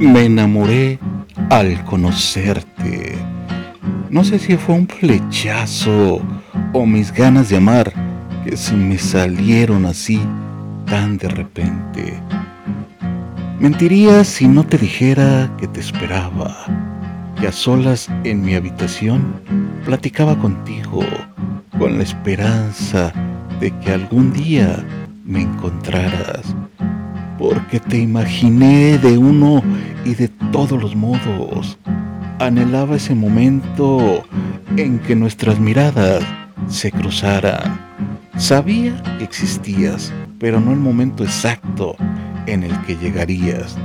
Me enamoré al conocerte. No sé si fue un flechazo o mis ganas de amar que se me salieron así tan de repente. Mentiría si no te dijera que te esperaba, que a solas en mi habitación platicaba contigo con la esperanza de que algún día me encontraras, porque te imaginé de uno y de todos los modos. Anhelaba ese momento en que nuestras miradas se cruzaran. Sabía que existías, pero no el momento exacto en el que llegarías.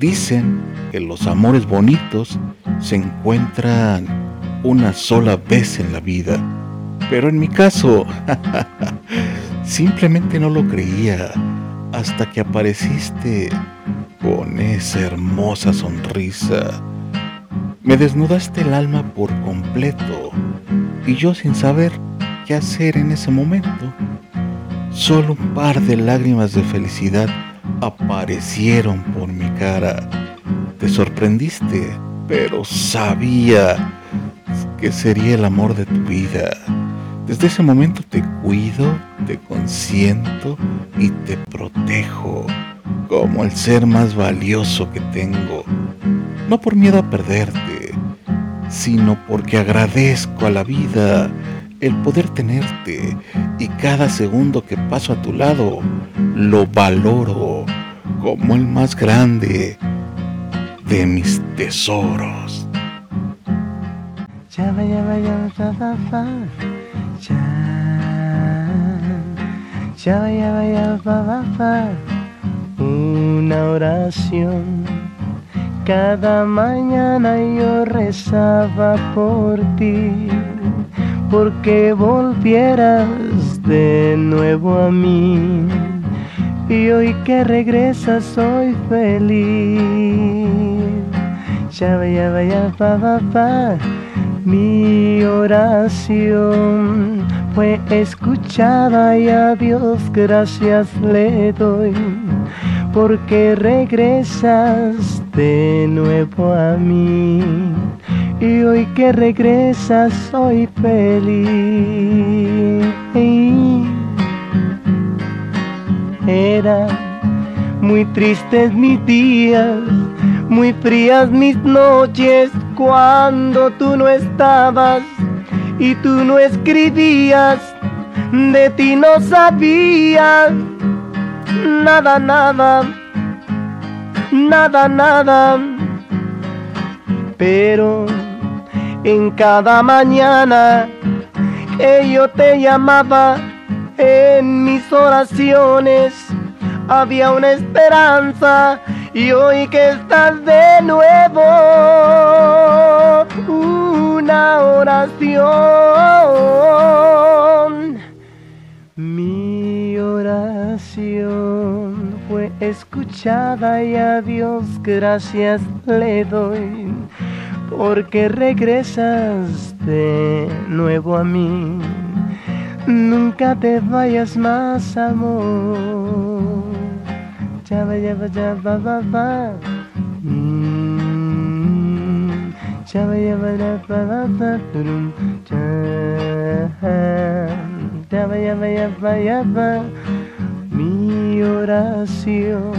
Dicen que los amores bonitos se encuentran una sola vez en la vida, pero en mi caso simplemente no lo creía hasta que apareciste con esa hermosa sonrisa. Me desnudaste el alma por completo y yo sin saber qué hacer en ese momento. Solo un par de lágrimas de felicidad aparecieron por mi cara. Te sorprendiste, pero sabía que sería el amor de tu vida. Desde ese momento te cuido, te consiento y te protejo como el ser más valioso que tengo. No por miedo a perderte, sino porque agradezco a la vida el poder tenerte y cada segundo que paso a tu lado lo valoro como el más grande de mis tesoros. Una oración. Cada mañana yo rezaba por ti, porque volvieras de nuevo a mí. Y hoy que regresas soy feliz. Ya vaya, vaya, pa, pa, pa. Mi oración fue escuchada y a Dios gracias le doy. Porque regresas de nuevo a mí. Y hoy que regresas soy feliz. Era muy tristes mis días, muy frías mis noches cuando tú no estabas y tú no escribías, de ti no sabías nada, nada, nada, nada. Pero en cada mañana que yo te llamaba, en mis oraciones había una esperanza y hoy que estás de nuevo, una oración. Mi oración fue escuchada y a Dios gracias le doy, porque regresas de nuevo a mí. Nunca te vayas más, amor. Ya va, ya va, ya va, va, va. Mm. Mi oración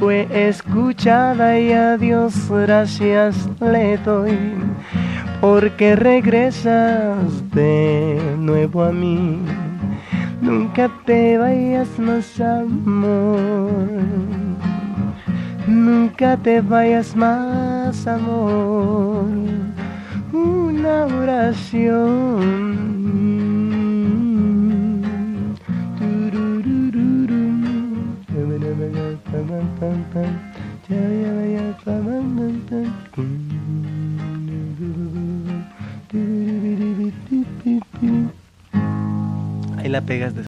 fue escuchada y a Dios gracias le doy porque regresas de nuevo a mí. Nunca te vayas más, amor. Nunca te vayas más, amor. Una oración. Ahí la pegas de